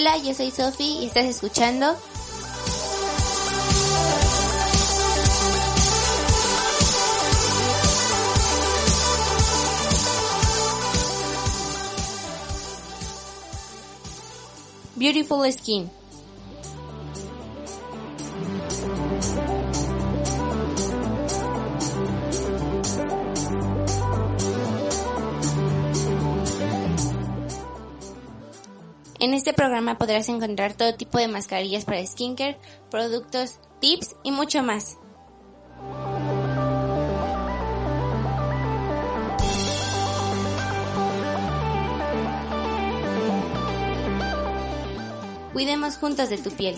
Hola, yo soy Sofi y estás escuchando Beautiful Skin. En este programa podrás encontrar todo tipo de mascarillas para skincare, productos, tips y mucho más. Cuidemos juntos de tu piel.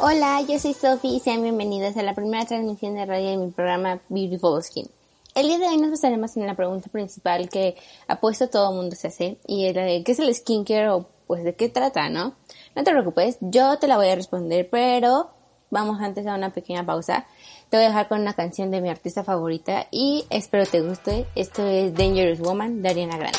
Hola, yo soy Sophie y sean bienvenidos a la primera transmisión de radio de mi programa Beautiful Skin. El día de hoy nos basaremos en la pregunta principal que ha puesto todo el mundo se hace y es la de ¿qué es el skincare o pues de qué trata, no? No te preocupes, yo te la voy a responder, pero vamos antes a una pequeña pausa. Te voy a dejar con una canción de mi artista favorita y espero te guste. Esto es Dangerous Woman de Ariana Grande.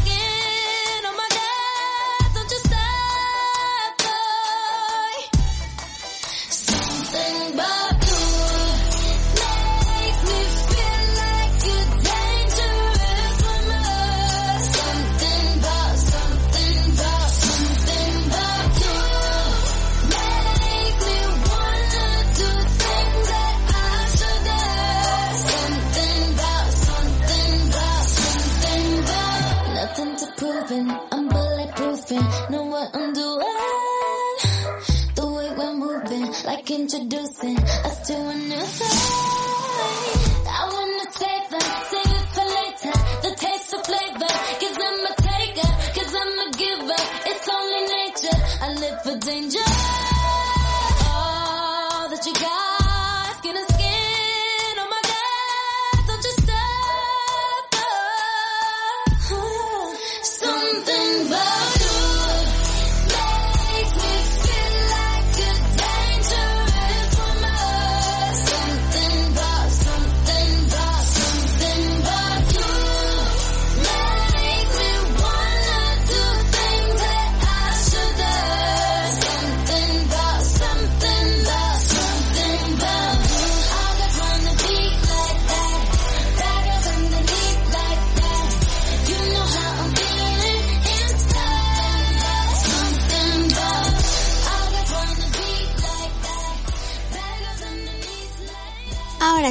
like introducing us to a new thing. I wanna take that, save it for later. The taste of flavor, cause I'm a taker, cause I'm a giver. It's only nature, I live for danger. All that you got,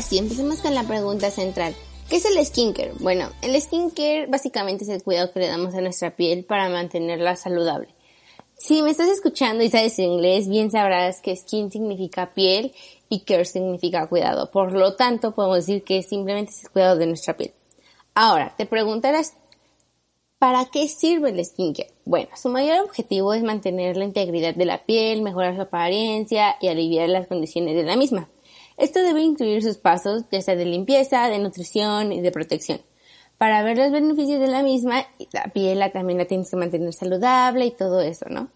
Ahora sí, empecemos con la pregunta central. ¿Qué es el skincare? Bueno, el skincare básicamente es el cuidado que le damos a nuestra piel para mantenerla saludable. Si me estás escuchando y sabes inglés, bien sabrás que skin significa piel y care significa cuidado. Por lo tanto, podemos decir que simplemente es el cuidado de nuestra piel. Ahora, te preguntarás, ¿para qué sirve el skincare? Bueno, su mayor objetivo es mantener la integridad de la piel, mejorar su apariencia y aliviar las condiciones de la misma. Esto debe incluir sus pasos, ya sea de limpieza, de nutrición y de protección. Para ver los beneficios de la misma, la piel también la tienes que mantener saludable y todo eso, ¿no?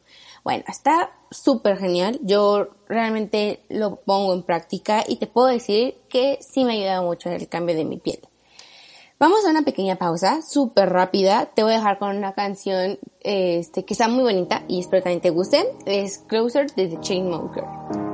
Bueno, está súper genial. Yo realmente lo pongo en práctica y te puedo decir que sí me ha ayudado mucho en el cambio de mi piel. Vamos a una pequeña pausa, súper rápida. Te voy a dejar con una canción este, que está muy bonita y espero también te guste. Es Closer de The Chainmoker.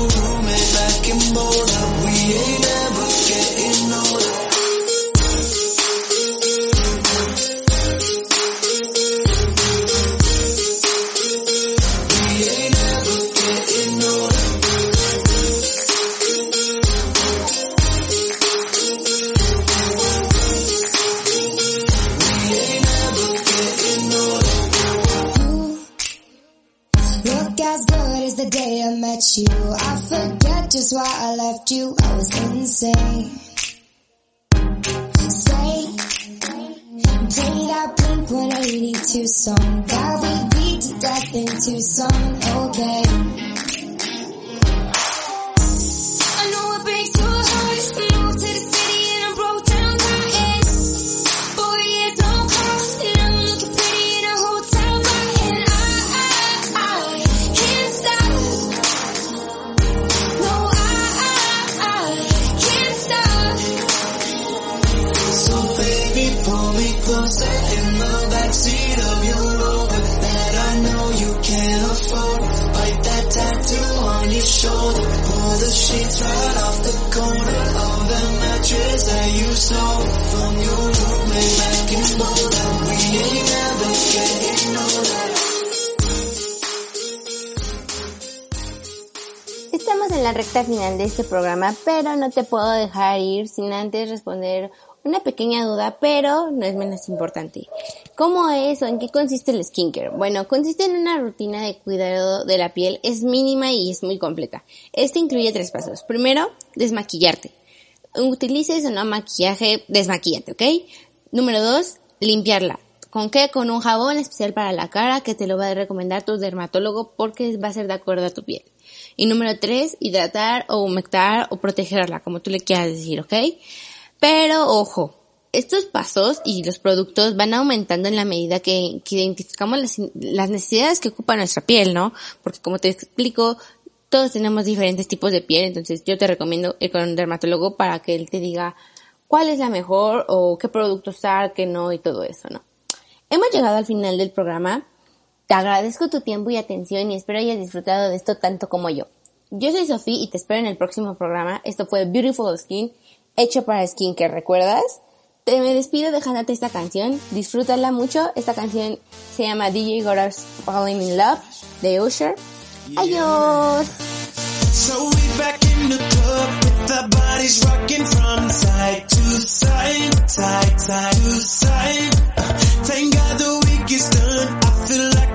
why I left you. I was insane. And play that Blink 182 song that we beat to death in Tucson. Okay. Estamos en la recta final de este programa, pero no te puedo dejar ir sin antes responder una pequeña duda, pero no es menos importante. ¿Cómo es o en qué consiste el skincare? Bueno, consiste en una rutina de cuidado de la piel, es mínima y es muy completa. Este incluye tres pasos. Primero, desmaquillarte. Utilices o no maquillaje, desmaquillate, ¿ok? Número dos, limpiarla. ¿Con qué? Con un jabón especial para la cara que te lo va a recomendar tu dermatólogo porque va a ser de acuerdo a tu piel. Y número tres, hidratar o humectar o protegerla, como tú le quieras decir, ¿ok? Pero ojo, estos pasos y los productos van aumentando en la medida que, identificamos las, las necesidades que ocupa nuestra piel, ¿no? Porque como te explico, todos tenemos diferentes tipos de piel, entonces yo te recomiendo ir con un dermatólogo para que él te diga cuál es la mejor o qué producto usar, qué no y todo eso, ¿no? Hemos llegado al final del programa. Te agradezco tu tiempo y atención y espero hayas disfrutado de esto tanto como yo. Yo soy Sofía y te espero en el próximo programa. Esto fue Beautiful Skin, hecho para Skincare, ¿recuerdas? Te me despido dejándote esta canción. Disfrútala mucho. Esta canción se llama DJ Gora's Falling in Love de Usher. Adiós. So the bodies rocking from side to side, side, side to side. Thank God the week is done. I feel like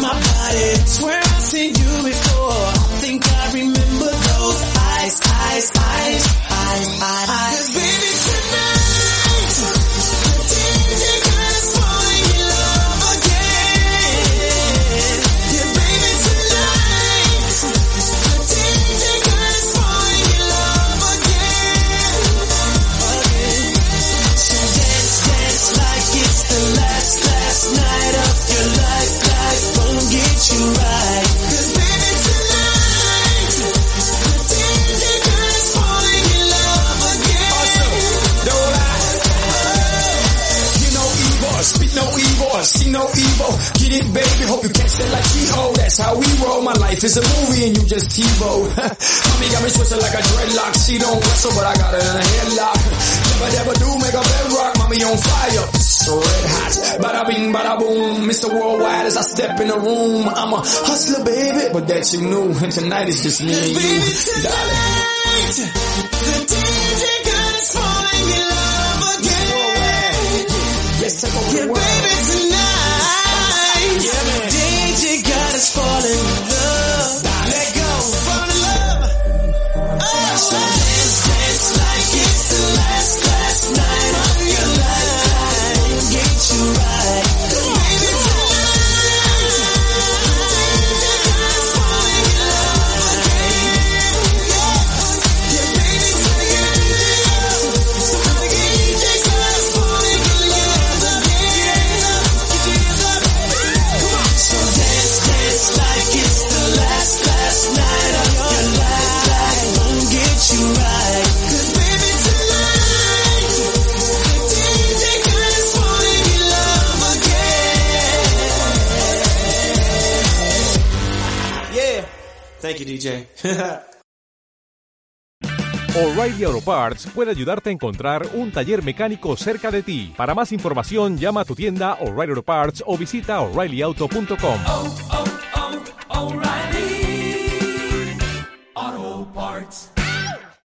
my body. Swear I've seen you before. I think I remember those eyes, eyes, eyes, eyes, That's how we roll. My life is a movie and you just TiVo. Mommy got me twisted like a dreadlock. She don't wrestle, but I got her in a headlock. Never, never do make a bedrock. Mommy on fire, red hot. Bada bing, bada boom. Mr. Worldwide as I step in the room. I'm a hustler, baby, but that you knew. And tonight is just me and you, Baby, darling. tonight, the DJ us falling in love again. Let's take over Yeah, Thank you, DJ. O'Reilly Auto Parts puede ayudarte a encontrar un taller mecánico cerca de ti. Para más información, llama a tu tienda O'Reilly Auto Parts o visita oreillyauto.com.